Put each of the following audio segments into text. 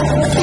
Thank you.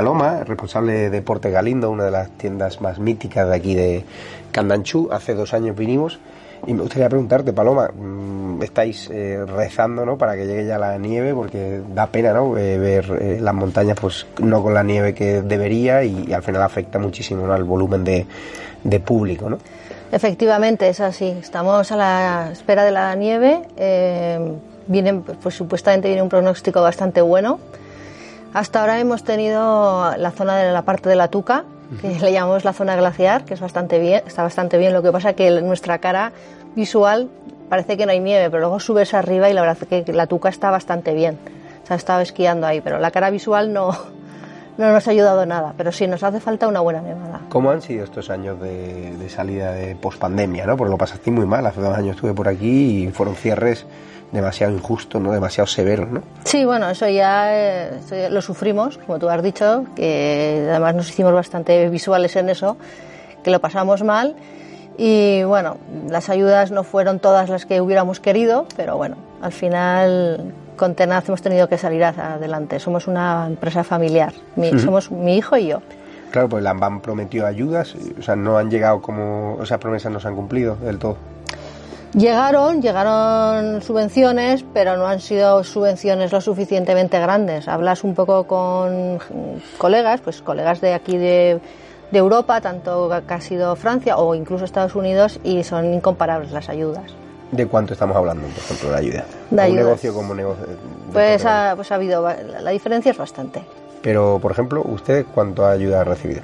Paloma, responsable de Porte Galindo, una de las tiendas más míticas de aquí de Candanchú. Hace dos años vinimos y me gustaría preguntarte, Paloma, mm, estáis eh, rezando ¿no? para que llegue ya la nieve porque da pena ¿no? Eh, ver eh, las montañas pues no con la nieve que debería y, al final afecta muchísimo al volumen de, de público. ¿no? Efectivamente, es así. Estamos a la espera de la nieve. viene, pues supuestamente viene un pronóstico bastante bueno hasta ahora hemos tenido la zona de la parte de la Tuca, que le llamamos la zona glaciar, que es bastante bien, está bastante bien. Lo que pasa es que nuestra cara visual parece que no hay nieve, pero luego subes arriba y la verdad es que la Tuca está bastante bien. Se ha estado esquiando ahí, pero la cara visual no, no nos ha ayudado nada, pero sí nos hace falta una buena nevada. ¿Cómo han sido estos años de, salida de pospandemia? ¿no? Porque lo pasaste muy mal, hace dos años estuve por aquí y fueron cierres demasiado injusto, ¿no? demasiado severo. ¿no? Sí, bueno, eso ya eh, lo sufrimos, como tú has dicho, que además nos hicimos bastante visuales en eso, que lo pasamos mal. Y bueno, las ayudas no fueron todas las que hubiéramos querido, pero bueno, al final con Tenaz hemos tenido que salir adelante. Somos una empresa familiar, somos mi hijo y yo. Claro, pues la han prometido ayudas, o sea, no han llegado como, o sea, promesas no se han cumplido del todo. Llegaron, llegaron subvenciones, pero no han sido subvenciones lo suficientemente grandes. Hablas un poco con colegas, pues colegas de aquí de, Europa, tanto que ha sido Francia o incluso Estados Unidos, y son incomparables las ayudas. ¿De cuánto estamos hablando, por ejemplo, de ayuda? De un negocio como negocio. Pues ha, pues ha habido, la diferencia es bastante. Pero, por ejemplo, ¿usted cuánto ayuda ha recibido?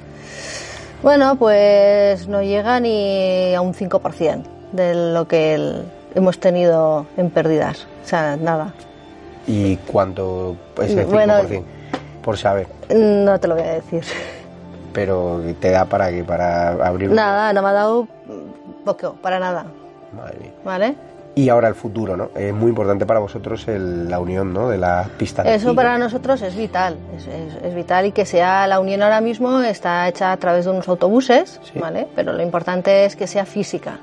Bueno, pues no llega ni a un 5% de lo que hemos tenido en pérdidas. O sea, nada. ¿Y cuánto es el 5%? Bueno, por saber. No te lo voy a decir. Pero te da para qué, para abrir. Nada, no me ha dado poco, para nada. Madre mía. ¿Vale? Y ahora el futuro, ¿no? Es muy importante para vosotros la unión, ¿no? De las pistas. Eso para nosotros es vital, es, vital y que sea la unión ahora mismo está hecha a través de unos autobuses, ¿vale? Pero lo importante es que sea física.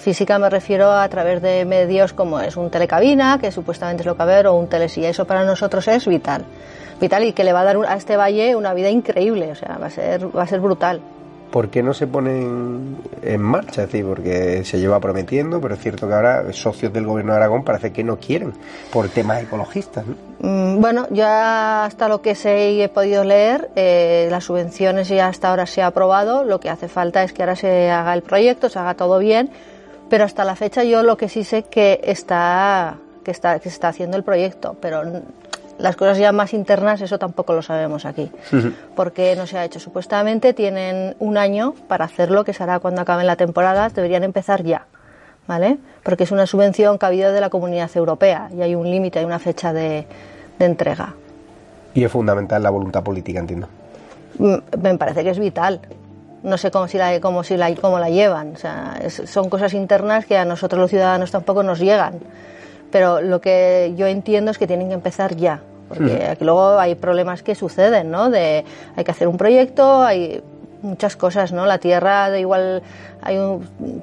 Física me refiero a través de medios como es un telecabina, que supuestamente es lo que va a haber, o un telesilla. Eso para nosotros es vital. Vital y que le va a dar a este valle una vida increíble, o sea, va a ser, va a ser brutal. ¿por qué no se ponen en marcha? Es decir, porque se lleva prometiendo, pero es cierto que ahora socios del gobierno de Aragón parece que no quieren por temas ecologistas. Mm, bueno, ya hasta lo que sé y he podido leer, eh, las subvenciones ya hasta ahora se ha aprobado, lo que hace falta es que ahora se haga el proyecto, se haga todo bien, pero hasta la fecha yo lo que sí sé que está que está que se está haciendo el proyecto, pero las cosas ya más internas, eso tampoco lo sabemos aquí, porque no se ha hecho. Supuestamente tienen un año para hacerlo, que será cuando acaben la temporada, deberían empezar ya, ¿vale? Porque es una subvención que ha habido de la comunidad europea y hay un límite, hay una fecha de, entrega. Y es fundamental la voluntad política, entiendo. Mm, me parece que es vital. No sé cómo, si la, cómo, si la, cómo la llevan. O sea, son cosas internas que a nosotros los ciudadanos tampoco nos llegan. Pero lo que yo entiendo es que tienen que empezar ya porque aquí luego hay problemas que suceden, ¿no? De hay que hacer un proyecto, hay muchas cosas, ¿no? La tierra de igual hay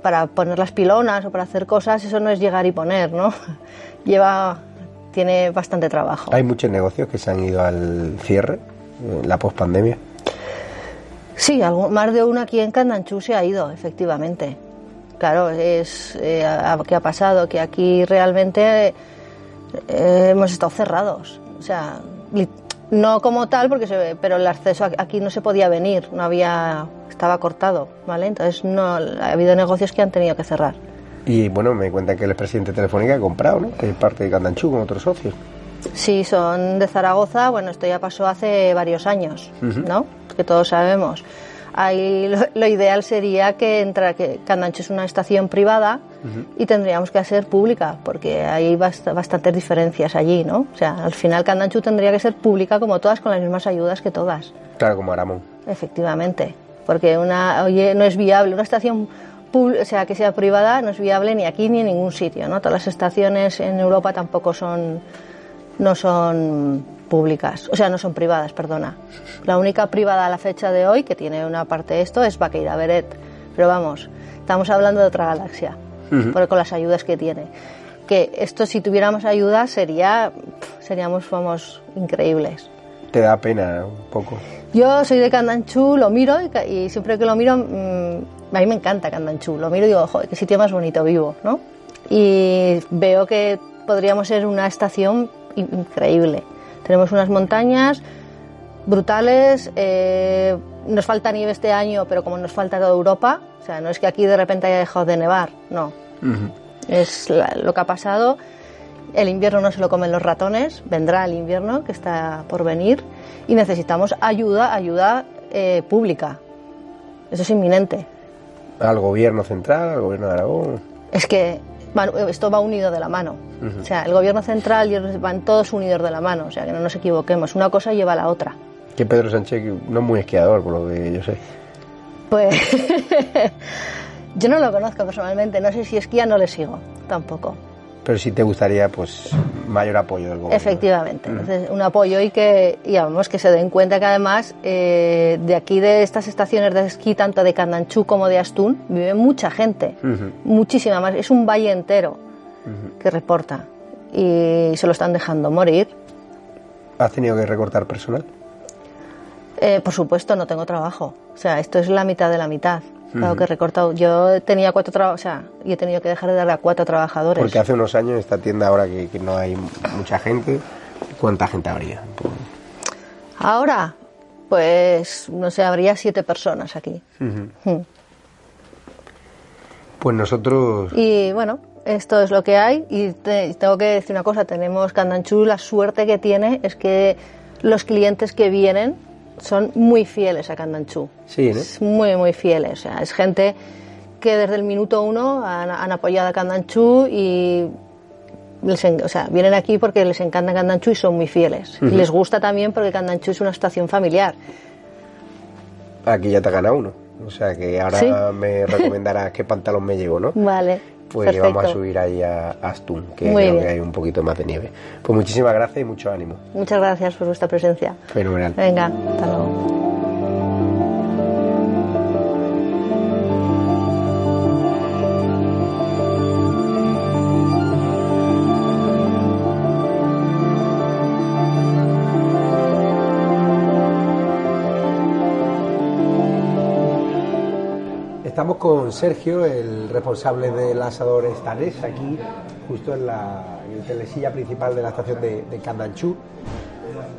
para poner las pilonas o para hacer cosas, eso no es llegar y poner, ¿no? Lleva tiene bastante trabajo. Hay muchos negocios que se han ido al cierre en la pospandemia. Sí, algo, más de uno aquí en Candanchú se ha ido, efectivamente. Claro, es eh, ¿qué ha pasado? Que aquí realmente eh, hemos estado cerrados. O sea, no como tal, porque se, pero el acceso aquí no se podía venir, no había, estaba cortado, ¿vale? Entonces no ha habido negocios que han tenido que cerrar. Y bueno, me cuenta que el presidente Telefónica ha comprado, ¿no? Que es parte de Candanchú con otros socios. Sí, son de Zaragoza. Bueno, esto ya pasó hace varios años, ¿no? Que todos sabemos. Ahí lo, ideal sería que, entra, que Candancho es una estación privada y tendríamos que ser pública, porque hay bastantes diferencias allí, ¿no? O sea, al final Candancho tendría que ser pública como todas, con las mismas ayudas que todas. Claro, como Aramón. Efectivamente, porque una, oye, no es viable, una estación o sea, que sea privada no es viable ni aquí ni en ningún sitio, ¿no? Todas las estaciones en Europa tampoco son, no son públicas, o sea, no son privadas, perdona. La única privada a la fecha de hoy que tiene una parte de esto es Baqueira Beret, pero vamos, estamos hablando de otra galaxia, porque con las ayudas que tiene. Que esto, si tuviéramos ayuda, sería, seríamos, vamos, increíbles. ¿Te da pena un poco? Yo soy de Candanchú, lo miro y, siempre que lo miro, mm, a mí me encanta Candanchú, lo miro y digo, joder, qué sitio más bonito vivo, ¿no? Y veo que podríamos ser una estación increíble. Tenemos unas montañas brutales, eh, nos falta nieve este año, pero como nos falta toda Europa, o sea, no es que aquí de repente haya dejado de nevar, no. Es lo que ha pasado. El invierno no se lo comen los ratones, vendrá el invierno que está por venir y necesitamos ayuda, ayuda eh, pública. Eso es inminente. ¿Al gobierno central, al gobierno de Aragón? Es que esto va unido de la mano. O sea, el gobierno central y van todos unidos de la mano, o sea, que no nos equivoquemos. Una cosa lleva a la otra. Que Pedro Sánchez no es muy esquiador, por lo que yo sé. Pues yo no lo conozco personalmente, no sé si esquía, no le sigo, tampoco pero sí te gustaría pues mayor apoyo del gobierno. Efectivamente, un apoyo y que digamos que se den cuenta que además eh, de aquí de estas estaciones de esquí tanto de Candanchú como de Astún vive mucha gente, muchísima más, es un valle entero que reporta y se lo están dejando morir. ¿Has tenido que recortar personal? Eh, por supuesto, no tengo trabajo. O sea, esto es la mitad de la mitad. Claro que recortado. Yo tenía cuatro trabajadores, o sea, y he tenido que dejar de darle a cuatro trabajadores. Porque hace unos años esta tienda, ahora que, no hay mucha gente, ¿cuánta gente habría? Ahora, pues, no sé, habría siete personas aquí. Hmm. Pues nosotros... Y bueno, esto es lo que hay. Y tengo que decir una cosa, tenemos Candanchú, la suerte que tiene es que los clientes que vienen son muy fieles a Candanchú. Sí, Muy, muy fieles. O sea, es gente que desde el minuto uno han, apoyado a Candanchú y les, o sea, vienen aquí porque les encanta Candanchú y son muy fieles. Y les gusta también porque Candanchú es una estación familiar. Aquí ya te ha ganado uno. O sea que ahora me recomendarás qué pantalón me llevo, ¿no? Vale pues vamos a subir ahí a Astún, que creo que hay un poquito más de nieve. Pues muchísimas gracias y mucho ánimo. Muchas gracias por vuestra presencia. Fenomenal. Venga, hasta luego. Estamos con Sergio, el responsable del asador estanés, aquí, justo en la en telesilla principal de la estación de, de Candanchú.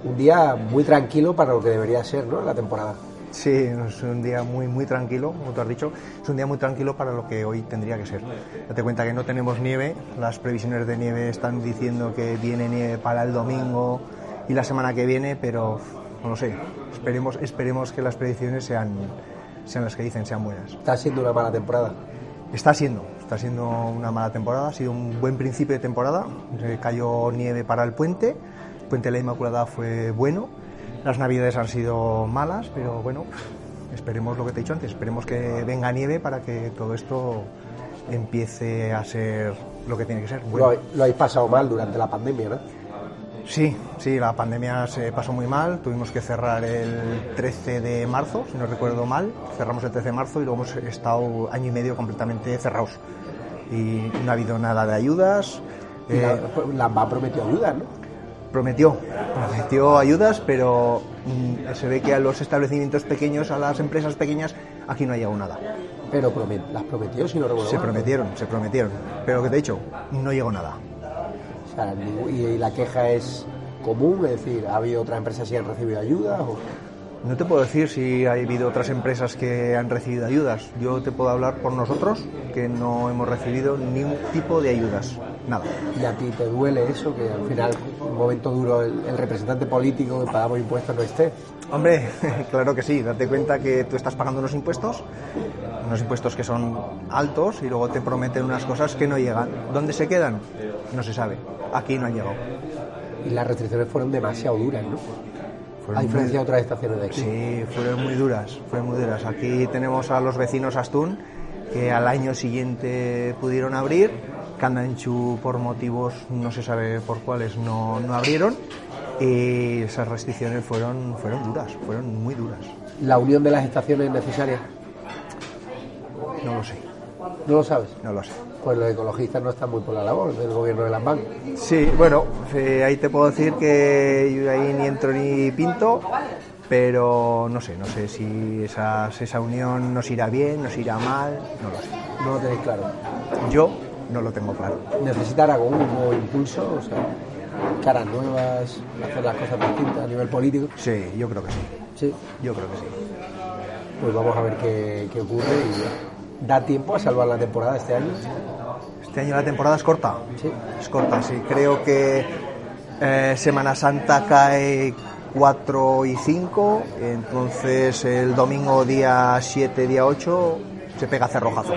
Un día muy tranquilo para lo que debería ser, ¿no? La temporada. Sí, es un día muy muy tranquilo, como tú has dicho, es un día muy tranquilo para lo que hoy tendría que ser. Date cuenta que no tenemos nieve, las previsiones de nieve están diciendo que viene nieve para el domingo y la semana que viene, pero no lo sé, esperemos, esperemos que las predicciones sean, sean las que dicen, sean buenas. Está siendo una mala temporada. Está siendo, está siendo una mala temporada, ha sido un buen principio de temporada, cayó nieve para el puente, el puente de la Inmaculada fue bueno, las navidades han sido malas, pero bueno, esperemos lo que te he dicho antes, esperemos que venga nieve para que todo esto empiece a ser lo que tiene que ser. Bueno. Lo, lo habéis pasado mal durante la pandemia, ¿no? Sí, sí, la pandemia se pasó muy mal. Tuvimos que cerrar el 13 de marzo, si no recuerdo mal. Cerramos el 13 de marzo y luego hemos estado año y medio completamente cerrados. Y no ha habido nada de ayudas. Eh, la, la prometió ayudas, ¿no? Prometió, prometió ayudas, pero mm, se ve que a los establecimientos pequeños, a las empresas pequeñas, aquí no ha llegado nada. Pero promet, las prometió, si no recuerdo Se prometieron, se prometieron. Pero que te he dicho, no llegó nada. Sea, y, la queja es común, es decir, ¿ha habido otras empresas que han recibido ayudas? O... No te puedo decir si ha habido otras empresas que han recibido ayudas. Yo te puedo hablar por nosotros, que no hemos recibido ningún tipo de ayudas. Nada. ¿Y a ti te duele eso? Que al final, un momento duro, el, el representante político que pagamos impuestos no esté. Hombre, claro que sí. Date cuenta que tú estás pagando unos impuestos, unos impuestos que son altos, y luego te prometen unas cosas que no llegan. ¿Dónde se quedan? No se sabe. Aquí no han llegado. Y las restricciones fueron demasiado duras, ¿no? a diferencia de otras estaciones de aquí. Sí, fueron muy duras, fueron muy duras. Aquí tenemos a los vecinos Astún, que al año siguiente pudieron abrir. Candanchu, por motivos no se sabe por cuáles, no, no abrieron. Y esas restricciones fueron, fueron duras, fueron muy duras. ¿La unión de las estaciones es necesaria? No lo sé. ¿No lo sabes? No lo sé. Pues los ecologistas no están muy por la labor del gobierno de las bancas. Sí, bueno, eh, ahí te puedo decir que yo ahí ni entro ni pinto, pero no sé, no sé si esas, esa unión nos irá bien, nos irá mal, no lo sé. No lo tenéis claro. Yo no lo tengo claro. ¿Necesitará algún un nuevo impulso? O sea, caras nuevas, hacer las cosas distintas a nivel político. Sí, yo creo que sí. Sí. Yo creo que sí. Pues vamos a ver qué, qué ocurre y da tiempo a salvar la temporada este año. Este año la temporada es corta. Sí. Es corta, sí. Creo que eh, Semana Santa cae 4 y 5, entonces el domingo día 7, día 8 se pega cerrojazo.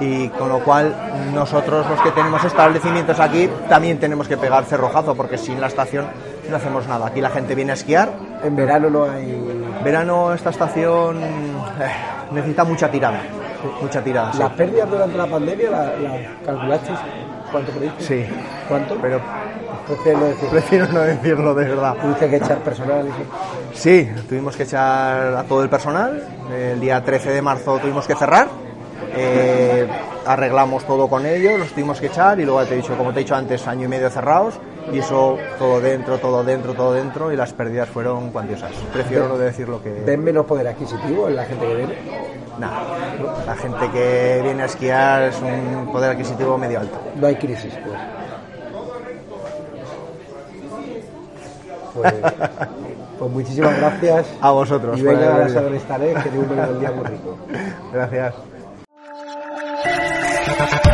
Y con lo cual nosotros los que tenemos establecimientos aquí también tenemos que pegar cerrojazo porque sin la estación no hacemos nada. Aquí la gente viene a esquiar. En verano no hay. Verano esta estación eh, necesita mucha tirada. Mucha tirada. sí. Las pérdidas durante la pandemia, ¿la, la calculasteis? ¿Cuánto pediste? Sí, ¿Cuánto? pero Prefiero no decir. prefiero no decirlo de verdad. Tuviste que echar personal. Sí, tuvimos que echar a todo el personal. El día 13 de marzo tuvimos que cerrar. Eh, arreglamos todo con ellos, los tuvimos que echar y luego te he dicho, como te he dicho antes, año y medio cerrados y eso todo dentro, todo dentro, todo dentro y las pérdidas fueron cuantiosas. Prefiero no decir lo que... ¿Ven menos poder adquisitivo en la gente que viene? Nada, la gente que viene a esquiar es un poder adquisitivo medio alto. No hay crisis, pues. Pues, pues muchísimas gracias. A vosotros. Y venga a que tiene un día muy rico. Gracias. Thank you.